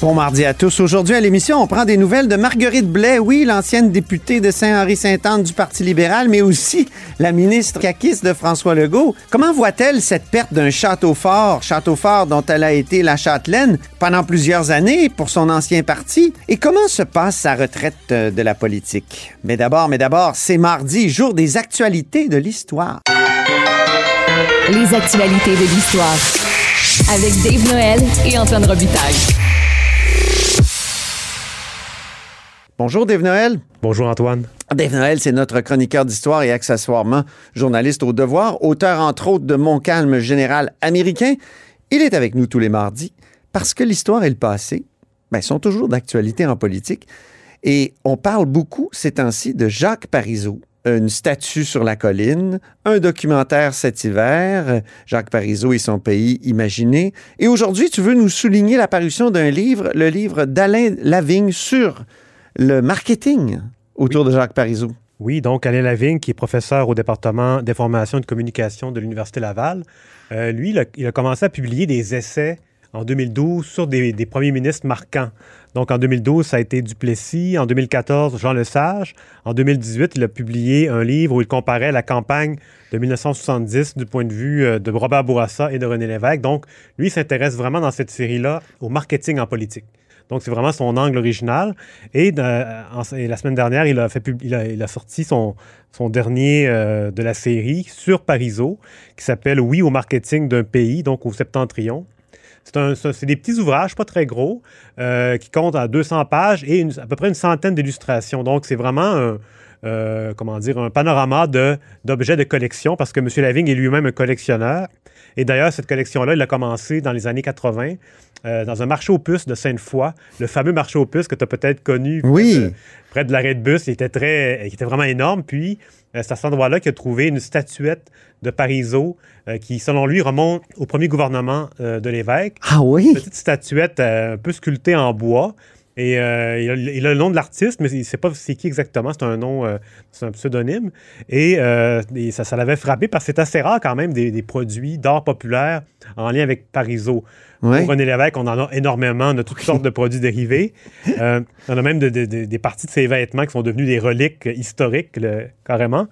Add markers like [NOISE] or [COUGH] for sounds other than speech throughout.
Bon mardi à tous. Aujourd'hui à l'émission, on prend des nouvelles de Marguerite Blais, oui, l'ancienne députée de Saint-Henri-Sainte-Anne du Parti libéral, mais aussi la ministre caquiste de François Legault. Comment voit-elle cette perte d'un château fort, château fort dont elle a été la châtelaine pendant plusieurs années pour son ancien parti? Et comment se passe sa retraite euh, de la politique? Mais d'abord, mais d'abord, c'est mardi, jour des actualités de l'histoire. Les actualités de l'histoire. Avec Dave Noël et Antoine Robitaille. Bonjour Dave Noël. Bonjour Antoine. Dave Noël, c'est notre chroniqueur d'histoire et accessoirement journaliste au devoir, auteur entre autres de Mon calme général américain. Il est avec nous tous les mardis parce que l'histoire et le passé ben, sont toujours d'actualité en politique. Et on parle beaucoup ces temps-ci de Jacques Parizeau, une statue sur la colline, un documentaire cet hiver, Jacques Parizeau et son pays imaginé. Et aujourd'hui, tu veux nous souligner l'apparition d'un livre, le livre d'Alain Lavigne sur le marketing autour de Jacques Parizeau. Oui, donc Alain Lavigne, qui est professeur au département d'information et de communication de l'Université Laval, euh, lui, il a, il a, commencé à publier des essais en 2012 sur des, des, premiers ministres marquants. Donc en 2012, ça a été Duplessis. En 2014, Jean Lesage. En 2018, il a publié un livre où il comparait la campagne de 1970 du point de vue euh, de Robert Bourassa et de René Lévesque. Donc, lui, s'intéresse vraiment dans cette série-là au marketing en politique. Donc, c'est vraiment son angle original. Et, euh, la semaine dernière, il a, sorti son, dernier euh, de la série sur Parizeau, qui s'appelle Oui au marketing d'un pays, donc au septentrion. C'est des petits ouvrages, pas très gros, euh, qui comptent à 200 pages et à peu près une centaine d'illustrations. Donc, c'est vraiment un, comment dire, un panorama d'objets de, de, collection parce que M. Lavigne est lui-même un collectionneur. Et d'ailleurs, cette collection-là, il a commencé dans les années 80 euh, dans un marché aux puces de Sainte-Foy, le fameux marché aux puces que tu as peut-être connu oui. près, de, près de l'arrêt de bus. Il était, très, il était vraiment énorme. Puis, euh, c'est à cet endroit-là qu'il a trouvé une statuette de Parizeau euh, qui, selon lui, remonte au premier gouvernement euh, de l'évêque. Ah oui? Une petite statuette un peu sculptée en bois. Et euh, il, a, il, a, le nom de l'artiste, mais il ne sait pas c'est qui exactement. C'est un nom, euh, c'est un pseudonyme. Et, euh, et ça, ça l'avait frappé parce que c'est assez rare quand même des, des produits d'art populaire en lien avec Parizeau. Oui. Pour René Lévesque, on en a énormément de toutes sortes de produits dérivés. [LAUGHS] On a même de, de, de, des parties de ses vêtements qui sont devenus des reliques historiques, le, carrément.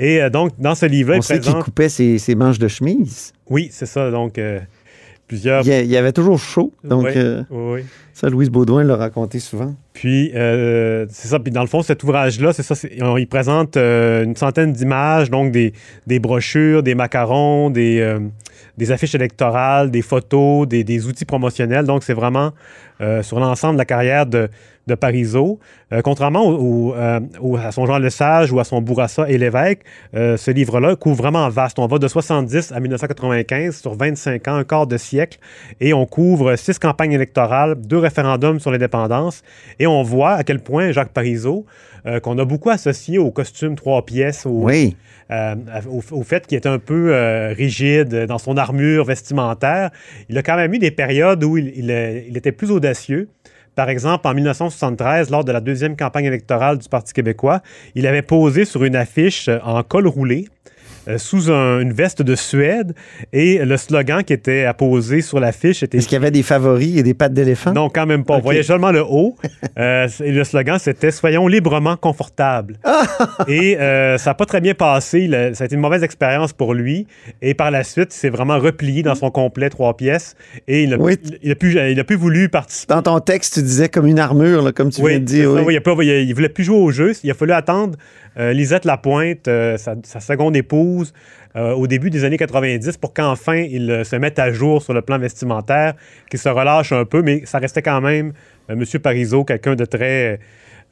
Et donc, dans ce livre-là, on sait présente... qu'il coupait ses, ses, manches de chemise. Oui, c'est ça. Donc, plusieurs... Il y avait toujours chaud. Donc, oui, euh, oui. ça, Louise Baudouin l'a raconté souvent. Puis, euh, c'est ça. Puis, dans le fond, cet ouvrage-là, c'est ça. il présente euh, une centaine d'images, donc des, des, brochures, des macarons, des, des affiches électorales, des photos, des, des outils promotionnels. Donc, c'est vraiment sur l'ensemble de la carrière de, de Parizeau. Euh, contrairement au, au, au, à son Jean Lesage ou à son Bourassa et l'évêque, euh, ce livre-là couvre vraiment vaste. On va de 70 à 1995 sur 25 ans, un quart de siècle, et on couvre six campagnes électorales, deux référendums sur l'indépendance, et on voit à quel point Jacques Parizeau, euh, qu'on a beaucoup associé au costume trois pièces, au, oui. euh, au, au, fait qu'il était un peu euh, rigide dans son armure vestimentaire, il a quand même eu des périodes où il, il, il était plus audacieux. Par exemple, en 1973, lors de la deuxième campagne électorale du Parti québécois, il avait posé sur une affiche en col roulé euh, sous un, une veste de Suède et le slogan qui était apposé sur l'affiche était... Est-ce qu'il y avait des favoris et des pattes d'éléphant? Non, quand même pas. Okay. On voyait seulement le haut. [LAUGHS] euh, et le slogan, c'était « Soyons librement confortables ». et euh, ça n'a pas très bien passé. A, ça a été une mauvaise expérience pour lui. Et par la suite, il s'est vraiment replié dans son complet trois pièces et il n'a oui. il, a plus, il a plus voulu participer. Dans ton texte, tu disais comme une armure, là, comme tu oui, viens de dire. Ça, oui. il, ne voulait plus jouer au jeu. Il a fallu attendre euh, Lisette Lapointe, euh, sa, sa, seconde épouse, euh, au début des années 90 pour qu'enfin il se mette à jour sur le plan vestimentaire, qu'il se relâche un peu, mais ça restait quand même euh, M. Parizeau, quelqu'un de très...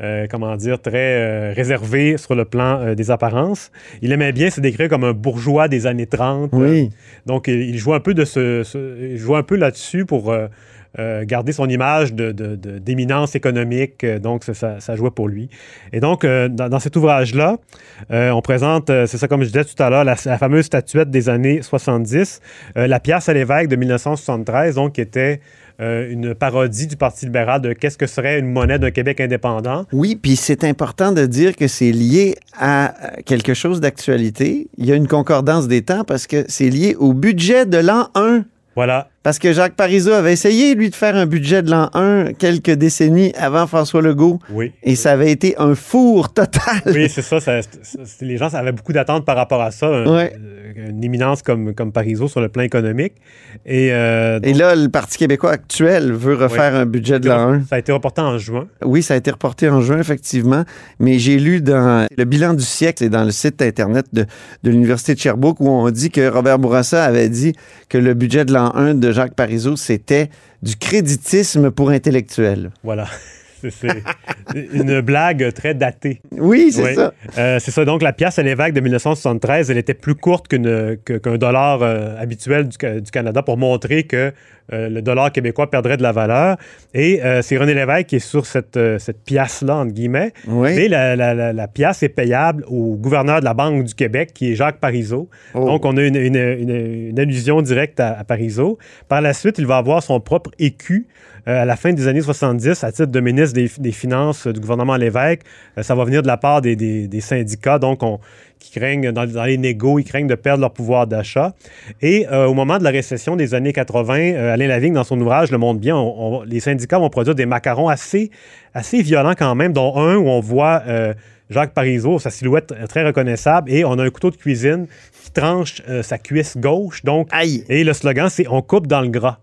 Euh, comment dire, très euh, réservé sur le plan euh, des apparences. Il aimait bien se décrire comme un bourgeois des années 30. Oui. donc, il, il jouait un peu de ce, ce il jouait un peu là-dessus pour euh, garder son image de, de- de- d'éminence économique. euh, donc, ça- ça, jouait pour lui. Et donc, euh, dans, dans cet ouvrage-là, on présente, c'est ça comme je disais tout à l'heure, la, la fameuse statuette des années 70, euh, la pièce à l'évêque de 1973, donc qui était euh, une parodie du Parti libéral de qu'est-ce que serait une monnaie d'un Québec indépendant. Oui, puis c'est important de dire que c'est lié à quelque chose d'actualité. Il y a une concordance des temps parce que c'est lié au budget de l'an 1. Voilà. Parce que Jacques Parizeau avait essayé, lui, de faire un budget de l'an 1 quelques décennies avant François Legault. Oui. Et ça avait été un four total. Oui, c'est ça, Les gens avaient beaucoup d'attentes par rapport à ça. un- Ouais. euh, Une éminence comme, comme Parizeau sur le plan économique. Et, euh, Et là, le Parti québécois actuel veut refaire un budget de l'an 1. ça a été reporté en juin. Oui, ça a été reporté en juin, effectivement. Mais j'ai lu dans le bilan du siècle, c'est dans le site Internet de, de l'Université de Sherbrooke, où on dit que Robert Bourassa avait dit que le budget de l'an 1 de Jacques Parizeau, c'était du créditisme pour intellectuels. Voilà. C'est une blague très datée. Oui, c'est Oui. ça. Euh, c'est ça. Donc, la pièce à l'évêque de 1973, elle était plus courte qu'un dollar euh, habituel du, Ca- du Canada pour montrer que euh, le dollar québécois perdrait de la valeur. Et c'est René Lévesque qui est sur cette, cette pièce-là, entre guillemets. Oui. Mais la, la- la- la pièce est payable au gouverneur de la Banque du Québec, qui est Jacques Parizeau. Oh. Donc, on a une, une- une- une allusion directe à, à Parizeau. Par la suite, il va avoir son propre écu à la fin des années 70 à titre de ministre des, des Finances du gouvernement Lévesque. Euh, ça va venir de la part des, des- des syndicats, donc on, qui craignent, dans, dans les négos, ils craignent de perdre leur pouvoir d'achat. Et euh, au moment de la récession des années 80, euh, Alain Lavigne, dans son ouvrage, le montre bien, on- on- les syndicats vont produire des macarons assez, assez violents quand même, dont un où on voit euh, Jacques Parizeau, sa silhouette euh, très reconnaissable, et on a un couteau de cuisine qui tranche euh, sa cuisse gauche. Donc, Aïe! et le slogan, c'est On coupe dans le gras.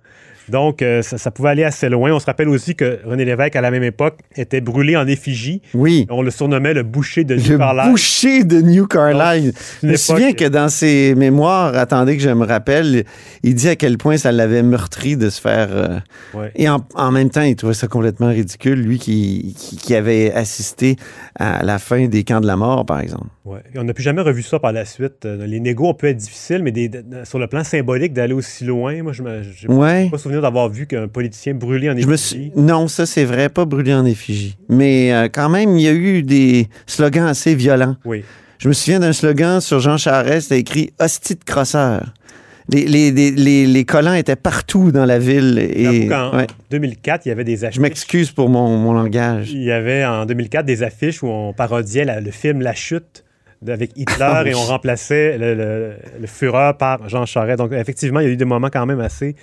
Donc, euh, ça, ça pouvait aller assez loin. On se rappelle aussi que René Lévesque, à la même époque, était brûlé en effigie. Oui. On le surnommait le boucher de Le Carlisle. boucher de New Carlisle. Je me souviens que dans ses mémoires, attendez que je me rappelle, il dit à quel point ça l'avait meurtri de se faire. euh, Ouais. Et en, en même temps, il trouvait ça complètement ridicule, lui qui, qui, qui avait assisté à la fin des camps de la mort, par exemple. Ouais. Et on n'a plus jamais revu ça par la suite. Euh, Les négos, on peut être difficile, mais des- sur le plan symbolique, d'aller aussi loin, moi, je n'ai Ouais. pas souvenir d'avoir vu qu'un politicien brûlé en Je me effigie. suis... Non, ça c'est vrai, pas brûlé en effigie. Mais euh, quand même, il y a eu des slogans assez violents. Oui. Je me souviens d'un slogan sur Jean Charest, c'était écrit Hostie de crosseur. Les, les, les, les, collants étaient partout dans la ville. Et, ouais. 2004, il y avait des affiches. Je m'excuse pour mon, mon langage. Il y avait en 2004 des affiches où on parodiait la- le film La Chute avec Hitler et on remplaçait le, le, le Führer par Jean Charest. Donc, effectivement, il y a eu des moments quand même assez,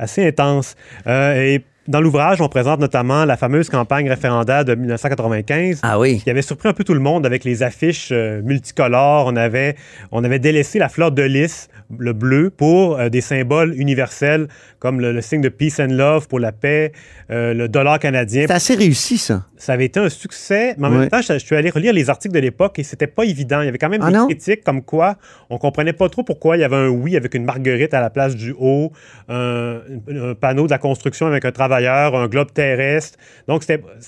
assez intenses. Euh, et dans l'ouvrage, on présente notamment la fameuse campagne référendaire de 1995 Ah oui. qui avait surpris un peu tout le monde avec les affiches euh, multicolores. On avait, on avait délaissé la fleur de lys, le bleu, pour euh, des symboles universels comme le, le signe de peace and love pour la paix, euh, le dollar canadien. C'est assez réussi, ça. Ça avait été un succès, mais en même temps, je, je suis allé relire les articles de l'époque et c'était pas évident. Il y avait quand même Ah des non? critiques comme quoi on comprenait pas trop pourquoi il y avait un oui avec une marguerite à la place du haut, un, un panneau de la construction avec un travailleur, un globe terrestre. Donc,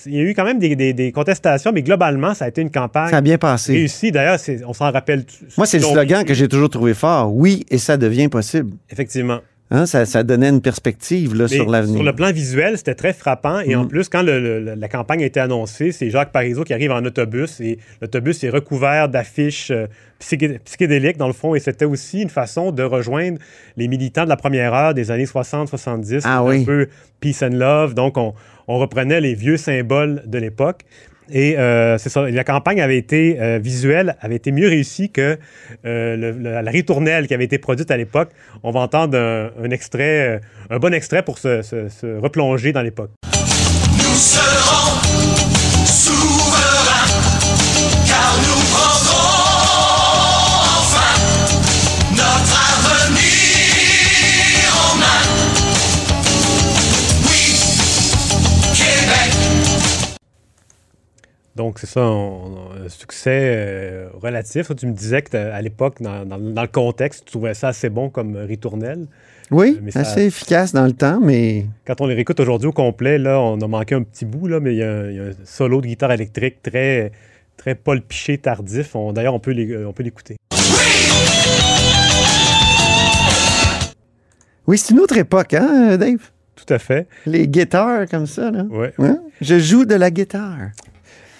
il y a eu quand même des, des- des contestations, mais globalement, ça a été une campagne Ça a bien passé. réussie. D'ailleurs, on s'en rappelle. Moi, c'est le slogan que j'ai toujours trouvé fort. Oui, et ça devient possible. Effectivement. Hein, ça, ça donnait une perspective là, sur l'avenir. Sur le plan visuel, c'était très frappant. Et en Mm. plus, quand le- le- la campagne a été annoncée, c'est Jacques Parizeau qui arrive en autobus et l'autobus est recouvert d'affiches euh, psyché- psychédéliques, dans le fond. Et c'était aussi une façon de rejoindre les militants de la première heure des années 60-70. Ah un oui. peu peace and love. Donc, on, on reprenait les vieux symboles de l'époque. Et euh, c'est ça, la campagne avait été euh, visuelle, avait été mieux réussie que euh, la ritournelle qui avait été produite à l'époque. On va entendre un, extrait, un bon extrait pour se, se- replonger dans l'époque. Nous serons souverains, Donc, c'est ça, on- on- un succès euh, relatif. Tu me disais que t'as- à l'époque, dans, dans- dans le contexte, tu trouvais ça assez bon comme ritournelle. Oui, mais ça- assez efficace dans le temps, mais Quand on les réécoute aujourd'hui au complet, là, on a manqué un petit bout, là, mais il y, a un- il y a un solo de guitare électrique très, très Paul Piché tardif. D'ailleurs, on peut les- euh, on peut l'écouter. oui, c'est une autre époque, hein, Dave? Tout à fait. Les guitares comme ça, là. Ouais. Hein? Je joue de la guitare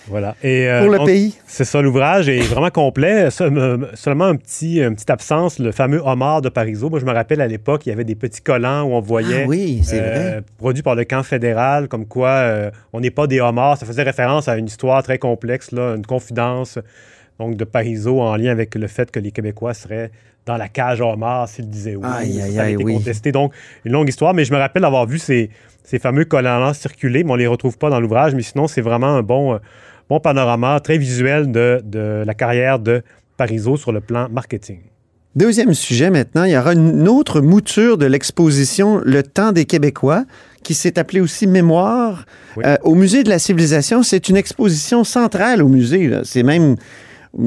Voilà. Et, euh, pour le on- pays. C'est ça, l'ouvrage est vraiment complet. Se- me- Seulement un petit, une petite absence, le fameux homard de Parisot. Moi, je me rappelle à l'époque, il y avait des petits collants où on voyait. Ah oui, c'est euh, vrai. Produits par le camp fédéral, comme quoi euh, on n'est pas des homards. Ça faisait référence à une histoire très complexe, là, une confidence donc, de Parisot en lien avec le fait que les Québécois seraient dans la cage à homards s'ils disaient oui. Aïe, aïe, ça aïe, été oui. contesté. Donc, une longue histoire, mais je me rappelle d'avoir vu ces, ces fameux collants-là circuler, mais on les retrouve pas dans l'ouvrage. Mais sinon, c'est vraiment un bon, bon panorama très visuel de, de la carrière de Parisot sur le plan marketing. Deuxième sujet maintenant, il y aura une autre mouture de l'exposition Le temps des Québécois, qui s'est appelée aussi Mémoire. Oui. Euh, au Musée de la Civilisation, c'est une exposition centrale au musée. C'est même,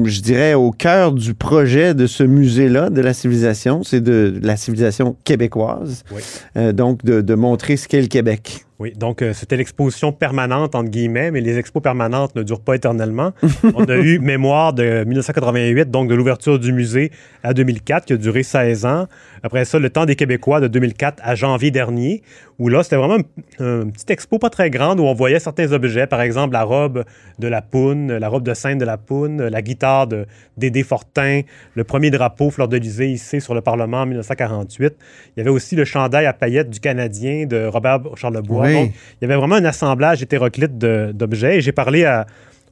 je dirais, au cœur du projet de ce musée-là, de la civilisation. C'est de la civilisation québécoise. Oui. Euh, donc, de, de montrer ce qu'est le Québec. Oui, donc euh, c'était l'exposition permanente, entre guillemets, mais les expos permanentes ne durent pas éternellement. [LAUGHS] On a eu Mémoire de 1988, donc de l'ouverture du musée à 2004, qui a duré 16 ans. Après ça, Le Temps des Québécois de 2004 à janvier dernier, où là, c'était vraiment un, un petit expo pas très grande où on voyait certains objets, par exemple la robe de la Poune, la robe de scène de la Poune, la guitare de Dédé Fortin, le premier drapeau Fleur de Lysée hissé sur le Parlement en 1948. Il y avait aussi le chandail à paillettes du Canadien de Robert Charlebois. Oui. Donc, il y avait vraiment un assemblage hétéroclite d'objets. Et j'ai parlé à-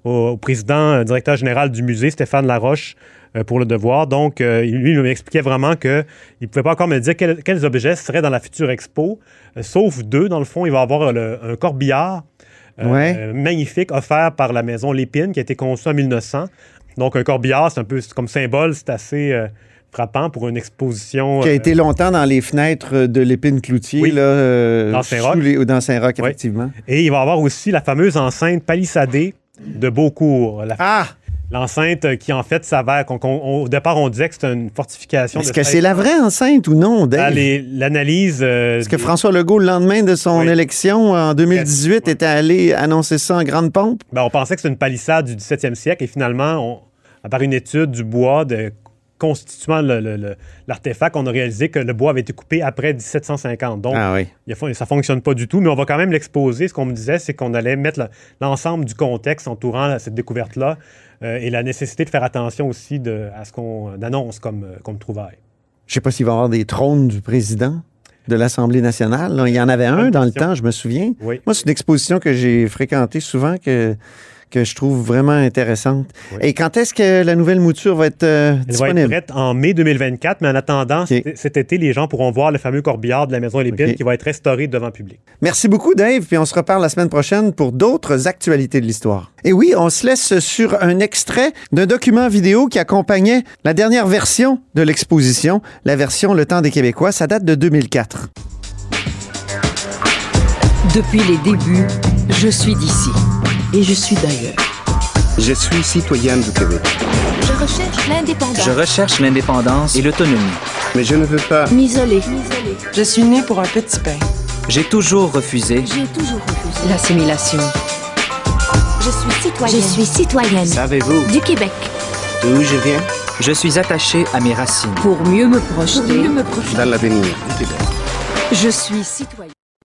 au, au président, euh, directeur général du musée, Stéphane Laroche, euh, pour le devoir. Donc, euh, lui, il m'expliquait vraiment qu'il ne pouvait pas encore me dire quels, quels objets seraient dans la future expo, euh, sauf deux. Dans le fond, il va y avoir le- un corbillard Ouais. magnifique offert par la maison Lépine qui a été conçu en 1900. Donc, un corbillard, c'est un peu comme symbole, c'est assez frappant pour une exposition. Qui a euh, été longtemps dans les fenêtres de l'épine Cloutier, Oui. là, euh, Dans Saint-Roch. dans Saint-Roch, Oui. effectivement. Et il va y avoir aussi la fameuse enceinte palissadée de Beaucourt. La- Ah! L'enceinte qui, en fait, s'avère. qu'on- au départ, on disait que c'était une fortification. Est-ce que c'est la vraie enceinte ou non, Dave? L'analyse. euh, Est-ce que François Legault, le lendemain de son Oui. élection en 2018, Ouais. était allé annoncer ça en grande pompe? ben, on pensait que c'était une palissade du 17e siècle et finalement, on, à part une étude du bois de constituant l'artefact, on a réalisé que le bois avait été coupé après 1750. Donc, Ah oui. il y a- ça fonctionne pas du tout, mais on va quand même l'exposer. Ce qu'on me disait, c'est qu'on allait mettre le- l'ensemble du contexte entourant cette découverte-là euh, et la nécessité de faire attention aussi de, à ce qu'on annonce comme, euh, comme trouvaille. Je sais pas s'il va y avoir des trônes du président de l'Assemblée nationale. là. Il y en avait un dans le temps, je me souviens. Oui. Moi, c'est une exposition que j'ai fréquentée souvent, que, que je trouve vraiment intéressante. Oui. Et quand est-ce que la nouvelle mouture va être euh, Elle va être prête en mai 2024, mais en attendant, cet- été, les gens pourront voir le fameux corbillard de la Maison Lépine OK. qui va être restauré devant le public. Merci beaucoup, Dave. Puis on se reparle la semaine prochaine pour d'autres actualités de l'histoire. Et oui, on se laisse sur un extrait d'un document vidéo qui accompagnait la dernière version de l'exposition, la version Le Temps des Québécois. Ça date de 2004. Depuis les débuts, je suis d'ici. Et je suis d'ailleurs. Je suis citoyenne du Québec, Je recherche l'indépendance. Je recherche l'indépendance et l'autonomie. mais je ne veux pas. M'isoler. Je suis née pour un petit pain. J'ai toujours refusé. J'ai toujours refusé. L'assimilation. Je suis citoyenne. Je suis citoyenne. Savez-vous Du Québec. d'où je viens? Je suis attaché à mes racines. Pour mieux me Pour projeter, mieux me projeter. Dans l'avenir du Québec. je suis citoyenne.